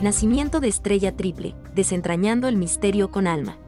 Nacimiento de estrella triple, desentrañando el misterio con alma.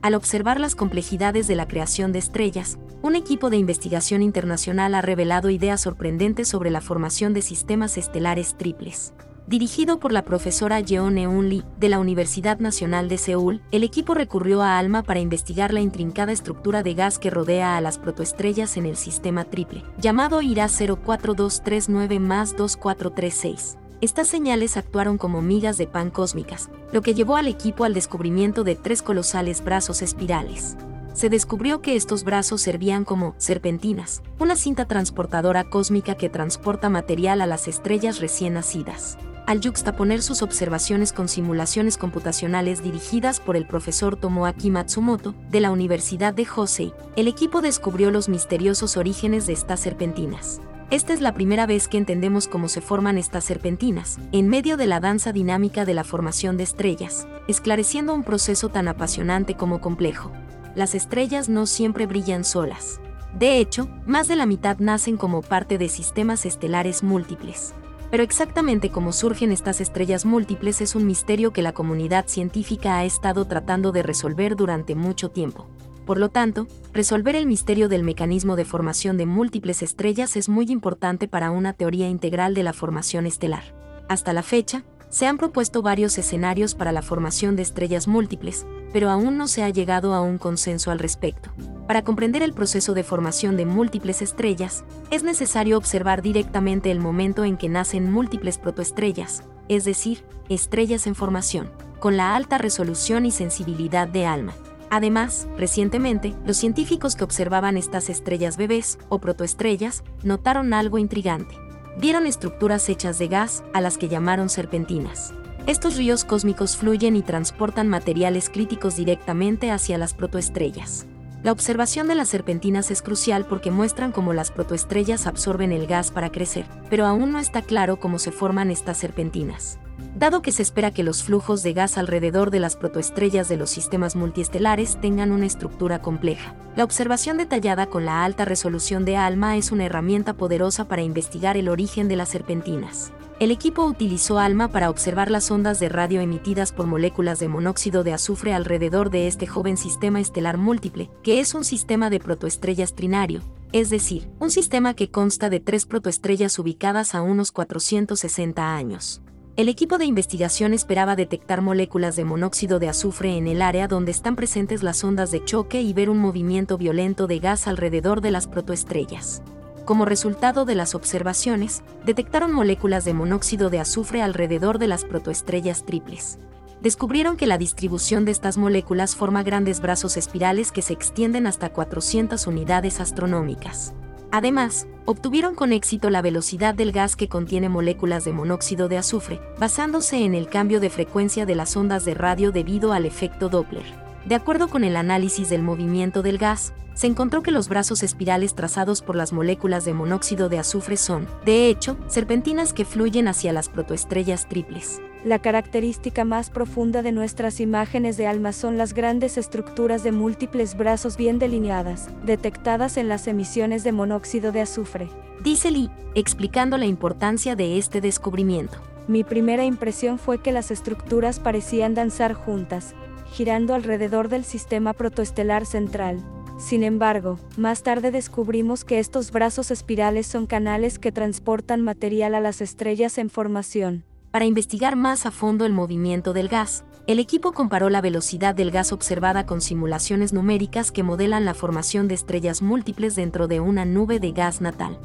Al observar las complejidades de la creación de estrellas, un equipo de investigación internacional ha revelado ideas sorprendentes sobre la formación de sistemas estelares triples. Dirigido por la profesora Jeon Eun Lee de la Universidad Nacional de Seúl, el equipo recurrió a ALMA para investigar la intrincada estructura de gas que rodea a las protoestrellas en el sistema triple, llamado IRA 04239 2436. Estas señales actuaron como migas de pan cósmicas, lo que llevó al equipo al descubrimiento de tres colosales brazos espirales. Se descubrió que estos brazos servían como serpentinas, una cinta transportadora cósmica que transporta material a las estrellas recién nacidas. Al yuxtaponer sus observaciones con simulaciones computacionales dirigidas por el profesor Tomoaki Matsumoto, de la Universidad de Hosei, el equipo descubrió los misteriosos orígenes de estas serpentinas. Esta es la primera vez que entendemos cómo se forman estas serpentinas, en medio de la danza dinámica de la formación de estrellas, esclareciendo un proceso tan apasionante como complejo. Las estrellas no siempre brillan solas. De hecho, más de la mitad nacen como parte de sistemas estelares múltiples. Pero exactamente cómo surgen estas estrellas múltiples es un misterio que la comunidad científica ha estado tratando de resolver durante mucho tiempo. Por lo tanto, resolver el misterio del mecanismo de formación de múltiples estrellas es muy importante para una teoría integral de la formación estelar. Hasta la fecha, se han propuesto varios escenarios para la formación de estrellas múltiples, pero aún no se ha llegado a un consenso al respecto. Para comprender el proceso de formación de múltiples estrellas, es necesario observar directamente el momento en que nacen múltiples protoestrellas, es decir, estrellas en formación, con la alta resolución y sensibilidad de ALMA. Además, recientemente, los científicos que observaban estas estrellas bebés, o protoestrellas, notaron algo intrigante. Vieron estructuras hechas de gas, a las que llamaron serpentinas. Estos ríos cósmicos fluyen y transportan materiales críticos directamente hacia las protoestrellas. La observación de las serpentinas es crucial porque muestran cómo las protoestrellas absorben el gas para crecer, pero aún no está claro cómo se forman estas serpentinas dado que se espera que los flujos de gas alrededor de las protoestrellas de los sistemas multiestelares tengan una estructura compleja. La observación detallada con la alta resolución de ALMA es una herramienta poderosa para investigar el origen de las serpentinas. El equipo utilizó ALMA para observar las ondas de radio emitidas por moléculas de monóxido de azufre alrededor de este joven sistema estelar múltiple, que es un sistema de protoestrellas trinario, es decir, un sistema que consta de tres protoestrellas ubicadas a unos 460 años. El equipo de investigación esperaba detectar moléculas de monóxido de azufre en el área donde están presentes las ondas de choque y ver un movimiento violento de gas alrededor de las protoestrellas. Como resultado de las observaciones, detectaron moléculas de monóxido de azufre alrededor de las protoestrellas triples. Descubrieron que la distribución de estas moléculas forma grandes brazos espirales que se extienden hasta 400 unidades astronómicas. Además, obtuvieron con éxito la velocidad del gas que contiene moléculas de monóxido de azufre, basándose en el cambio de frecuencia de las ondas de radio debido al efecto Doppler. De acuerdo con el análisis del movimiento del gas, se encontró que los brazos espirales trazados por las moléculas de monóxido de azufre son, de hecho, serpentinas que fluyen hacia las protoestrellas triples. La característica más profunda de nuestras imágenes de alma son las grandes estructuras de múltiples brazos bien delineadas, detectadas en las emisiones de monóxido de azufre. Dice Lee, explicando la importancia de este descubrimiento. Mi primera impresión fue que las estructuras parecían danzar juntas, girando alrededor del sistema protoestelar central. Sin embargo, más tarde descubrimos que estos brazos espirales son canales que transportan material a las estrellas en formación. Para investigar más a fondo el movimiento del gas, el equipo comparó la velocidad del gas observada con simulaciones numéricas que modelan la formación de estrellas múltiples dentro de una nube de gas natal.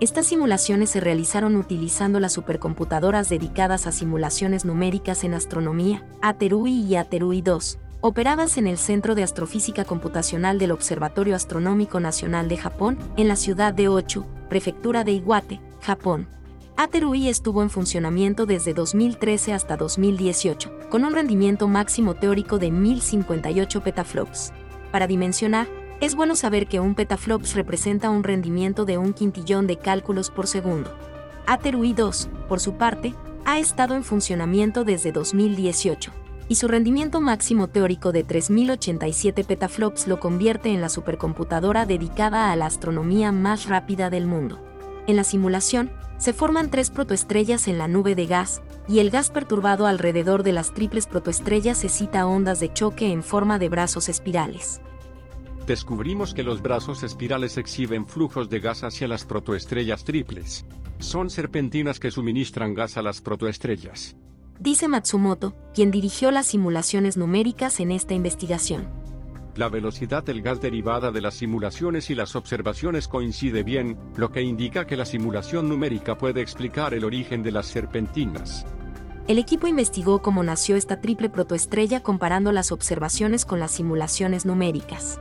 Estas simulaciones se realizaron utilizando las supercomputadoras dedicadas a simulaciones numéricas en astronomía, Aterui y Aterui 2, operadas en el Centro de Astrofísica Computacional del Observatorio Astronómico Nacional de Japón, en la ciudad de Ochu, prefectura de Iwate, Japón. Aterui estuvo en funcionamiento desde 2013 hasta 2018, con un rendimiento máximo teórico de 1058 petaflops. Para dimensionar, es bueno saber que un petaflops representa un rendimiento de un quintillón de cálculos por segundo. Aterui 2, por su parte, ha estado en funcionamiento desde 2018, y su rendimiento máximo teórico de 3087 petaflops lo convierte en la supercomputadora dedicada a la astronomía más rápida del mundo. En la simulación, se forman tres protoestrellas en la nube de gas, y el gas perturbado alrededor de las triples protoestrellas excita ondas de choque en forma de brazos espirales. Descubrimos que los brazos espirales exhiben flujos de gas hacia las protoestrellas triples. Son serpentinas que suministran gas a las protoestrellas. Dice Matsumoto, quien dirigió las simulaciones numéricas en esta investigación. La velocidad del gas derivada de las simulaciones y las observaciones coincide bien, lo que indica que la simulación numérica puede explicar el origen de las serpentinas. El equipo investigó cómo nació esta triple protoestrella comparando las observaciones con las simulaciones numéricas.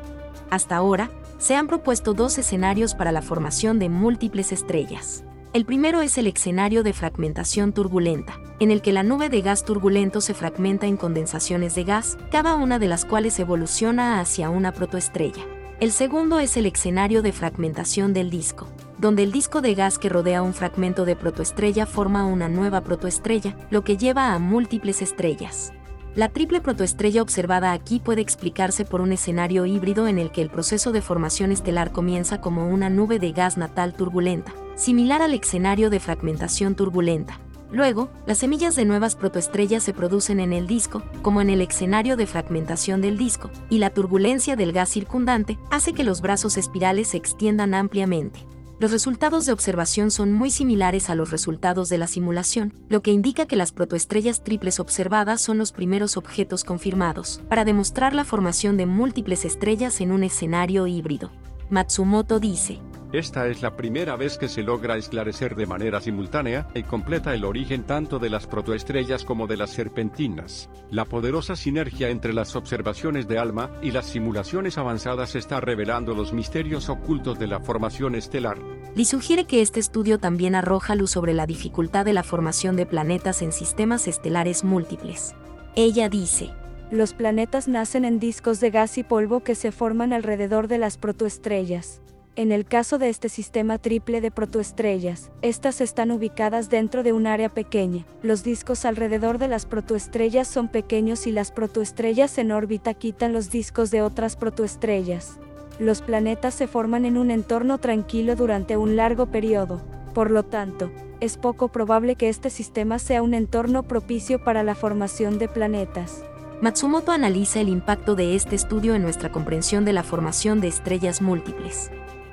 Hasta ahora, se han propuesto dos escenarios para la formación de múltiples estrellas. El primero es el escenario de fragmentación turbulenta, en el que la nube de gas turbulento se fragmenta en condensaciones de gas, cada una de las cuales evoluciona hacia una protoestrella. El segundo es el escenario de fragmentación del disco, donde el disco de gas que rodea un fragmento de protoestrella forma una nueva protoestrella, lo que lleva a múltiples estrellas. La triple protoestrella observada aquí puede explicarse por un escenario híbrido en el que el proceso de formación estelar comienza como una nube de gas natal turbulenta, similar al escenario de fragmentación turbulenta. Luego, las semillas de nuevas protoestrellas se producen en el disco, como en el escenario de fragmentación del disco, y la turbulencia del gas circundante hace que los brazos espirales se extiendan ampliamente. Los resultados de observación son muy similares a los resultados de la simulación, lo que indica que las protoestrellas triples observadas son los primeros objetos confirmados, para demostrar la formación de múltiples estrellas en un escenario híbrido. Matsumoto dice, esta es la primera vez que se logra esclarecer de manera simultánea y completa el origen tanto de las protoestrellas como de las serpentinas. La poderosa sinergia entre las observaciones de ALMA y las simulaciones avanzadas está revelando los misterios ocultos de la formación estelar. Lee sugiere que este estudio también arroja luz sobre la dificultad de la formación de planetas en sistemas estelares múltiples. Ella dice, los planetas nacen en discos de gas y polvo que se forman alrededor de las protoestrellas. En el caso de este sistema triple de protoestrellas, estas están ubicadas dentro de un área pequeña. Los discos alrededor de las protoestrellas son pequeños y las protoestrellas en órbita quitan los discos de otras protoestrellas. Los planetas se forman en un entorno tranquilo durante un largo periodo. Por lo tanto, es poco probable que este sistema sea un entorno propicio para la formación de planetas. Matsumoto analiza el impacto de este estudio en nuestra comprensión de la formación de estrellas múltiples.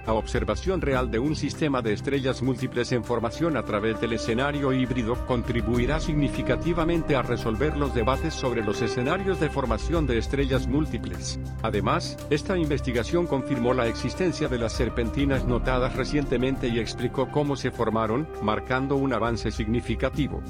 La observación real de un sistema de estrellas múltiples en formación a través del escenario híbrido contribuirá significativamente a resolver los debates sobre los escenarios de formación de estrellas múltiples. Además, esta investigación confirmó la existencia de las serpentinas notadas recientemente y explicó cómo se formaron, marcando un avance significativo.